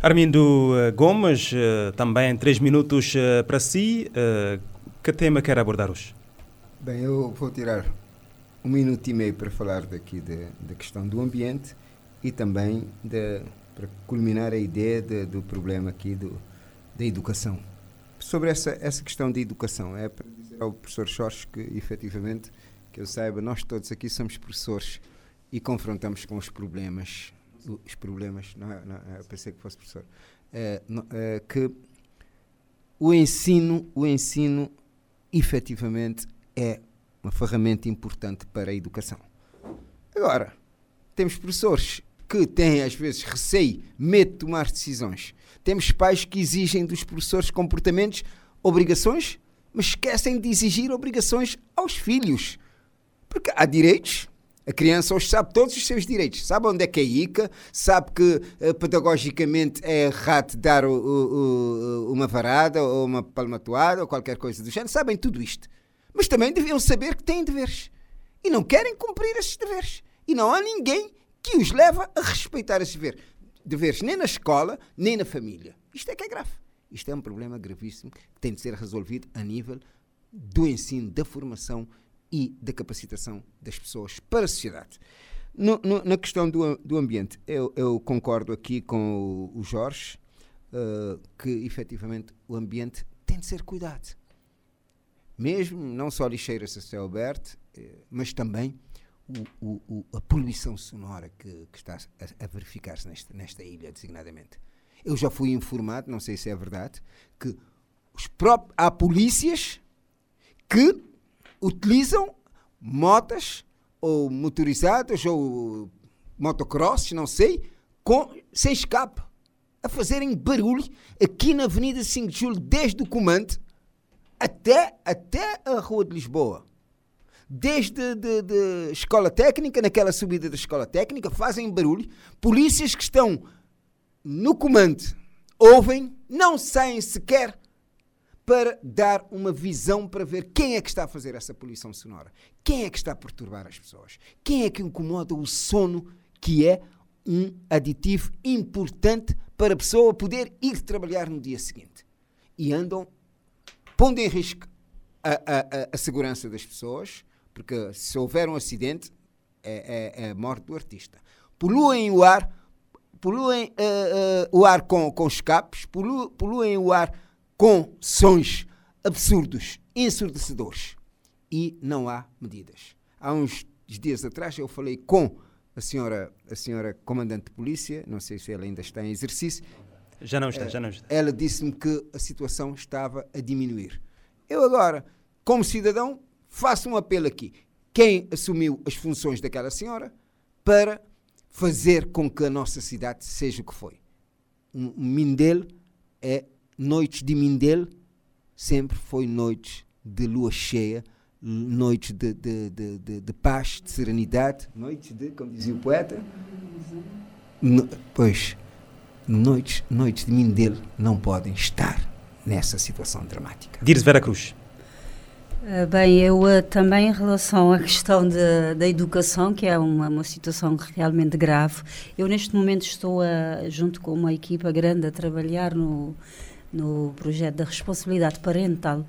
Armindo eh, Gomes, uh, também três minutos uh, para si. que tema quer abordar hoje? Bem, eu vou tirar um minuto e meio para falar daqui da, da questão do ambiente e também de, para culminar a ideia de, do problema aqui do, da educação. Sobre essa, essa questão da educação, é ao professor Jorge que, efetivamente, que eu saiba, nós todos aqui somos professores e confrontamos com os problemas, os problemas, não, é, não é, eu pensei que fosse professor, é, é, que o ensino, o ensino efetivamente é uma ferramenta importante para a educação. Agora, temos professores que têm às vezes receio, medo de tomar decisões. Temos pais que exigem dos professores comportamentos, obrigações, mas esquecem de exigir obrigações aos filhos. Porque há direitos. A criança hoje sabe todos os seus direitos. Sabe onde é que é ICA, sabe que uh, pedagogicamente é errado dar o, o, o, uma varada ou uma palmatoada ou qualquer coisa do género. Sabem tudo isto. Mas também deviam saber que têm deveres. E não querem cumprir esses deveres. E não há ninguém que os leva a respeitar esses. Deveres nem na escola, nem na família. Isto é que é grave. Isto é um problema gravíssimo que tem de ser resolvido a nível do ensino, da formação e da capacitação das pessoas para a sociedade. No, no, na questão do, do ambiente, eu, eu, concordo aqui com o, o Jorge uh, que efetivamente o ambiente tem de ser cuidado. Mesmo não só lixeiras a céu aberto, eh, mas também o, o, a poluição sonora que, que está a, a verificar-se nesta, nesta ilha, designadamente. Eu já fui informado, não sei se é verdade, que há polícias que utilizam motas ou motorizadas ou motocross, não sei, com, sem escape, a fazerem barulho aqui na Avenida 5 de Julho, desde o comando até, até a Rua de Lisboa desde de, de escola técnica, naquela subida da escola técnica, fazem barulho. Polícias que estão no comando ouvem, não saem sequer para dar uma visão para ver quem é que está a fazer essa poluição sonora, quem é que está a perturbar as pessoas, quem é que incomoda o sono, que é um aditivo importante para a pessoa poder ir trabalhar no dia seguinte. E andam pondo em risco a, a, a segurança das pessoas, porque se houver um acidente, é, é, é a morte do artista. Poluem o ar, poluem uh, uh, o ar com, com escapes, polu, poluem o ar com sons absurdos, ensurdecedores. E não há medidas. Há uns dias atrás eu falei com a senhora, a senhora comandante de polícia, não sei se ela ainda está em exercício. Já não está, já não está. Ela disse-me que a situação estava a diminuir. Eu agora, como cidadão, faço um apelo aqui. Quem assumiu as funções daquela senhora para fazer com que a nossa cidade seja o que foi. Mindelo é noites de Mindelo, sempre foi noites de lua cheia, noites de, de, de, de, de paz, de serenidade, noites de, como dizia o poeta, no, pois, noites, noites de Mindelo não podem estar nessa situação dramática. Dires Vera Cruz. Uh, bem, eu uh, também em relação à questão de, da educação, que é uma, uma situação realmente grave, eu neste momento estou, a, junto com uma equipa grande, a trabalhar no, no projeto da responsabilidade parental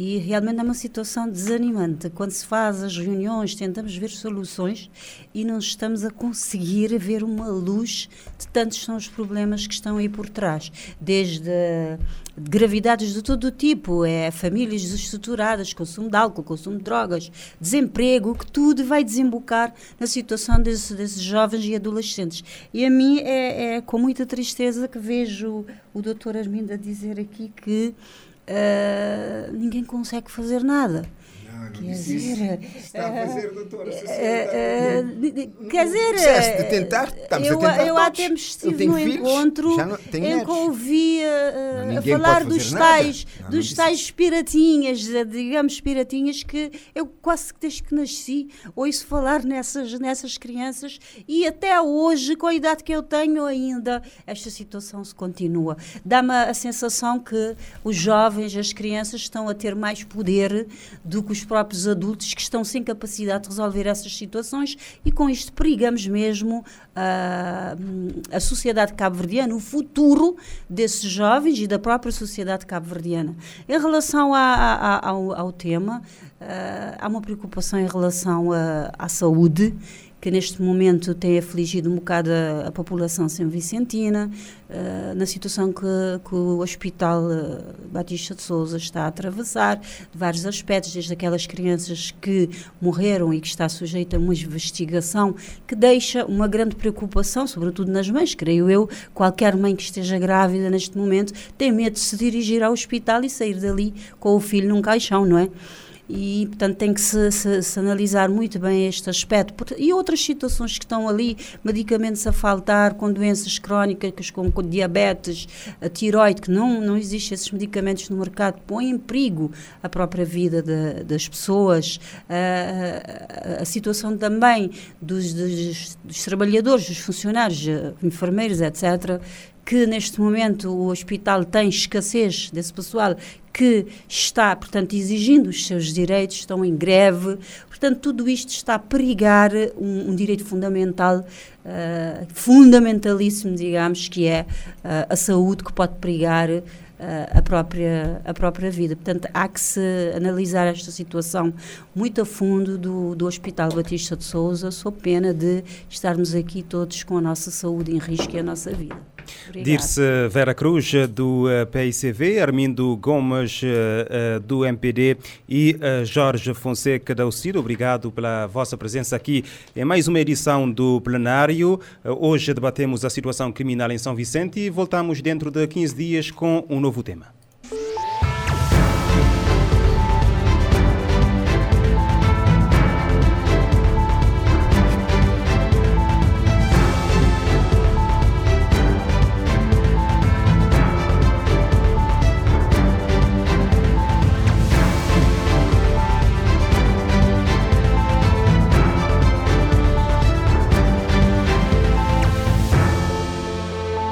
e realmente é uma situação desanimante. Quando se faz as reuniões, tentamos ver soluções e não estamos a conseguir ver uma luz de tantos são os problemas que estão aí por trás. Desde gravidades de todo tipo, é famílias desestruturadas, consumo de álcool, consumo de drogas, desemprego, que tudo vai desembocar na situação desse, desses jovens e adolescentes. E a mim é, é com muita tristeza que vejo o doutor Arminda dizer aqui que uh, ninguém consegue fazer nada. Quer dizer, está a fazer, doutora, quer dizer, de tentar, estamos eu, a tentar eu há tempos estive filhos, encontro em que ouvi a falar dos tais, não, dos tais piratinhas, digamos piratinhas, que eu quase que desde que nasci ouço falar nessas, nessas crianças e até hoje, com a idade que eu tenho ainda, esta situação se continua. Dá-me a sensação que os jovens, as crianças estão a ter mais poder do que os próprios adultos que estão sem capacidade de resolver essas situações e com isto perigamos mesmo uh, a sociedade cabo-verdiana, o futuro desses jovens e da própria sociedade cabo-verdiana. Em relação a, a, ao, ao, tema, uh, há uma preocupação em relação a, à saúde que neste momento tem afligido um bocado a, a população sem-vicentina, uh, na situação que, que o Hospital uh, Batista de Souza está a atravessar, de vários aspectos, desde aquelas crianças que morreram e que está sujeita a uma investigação que deixa uma grande preocupação, sobretudo nas mães, creio eu, qualquer mãe que esteja grávida neste momento tem medo de se dirigir ao hospital e sair dali com o filho num caixão, não é? E, portanto, tem que se, se, se, analisar muito bem este aspecto. E outras situações que estão ali, medicamentos a faltar, com doenças crónicas, com, com diabetes, a tiroide, que não, não existem esses medicamentos no mercado, põem em perigo a própria vida de, das pessoas, a, a, a, situação também dos, dos, dos trabalhadores, dos funcionários, enfermeiros, etc., que neste momento o hospital tem escassez desse pessoal que está, portanto, exigindo os seus direitos, estão em greve. Portanto, tudo isto está a perigar um, um direito fundamental, uh, fundamentalíssimo, digamos, que é uh, a saúde, que pode perigar uh, a, própria, a própria vida. Portanto, há que se analisar esta situação muito a fundo do, do Hospital Batista de Souza, sob pena de estarmos aqui todos com a nossa saúde em risco e a nossa vida. Dirce Vera Cruz, do eh, PICV, Armindo Gomes, eh, eh, do MPD e Jorge Fonseca da UCID. Obrigado pela vossa presença aqui em mais uma edição do plenário. Hoje debatemos a situação criminal em São Vicente e voltamos dentro de 15 dias com um novo tema.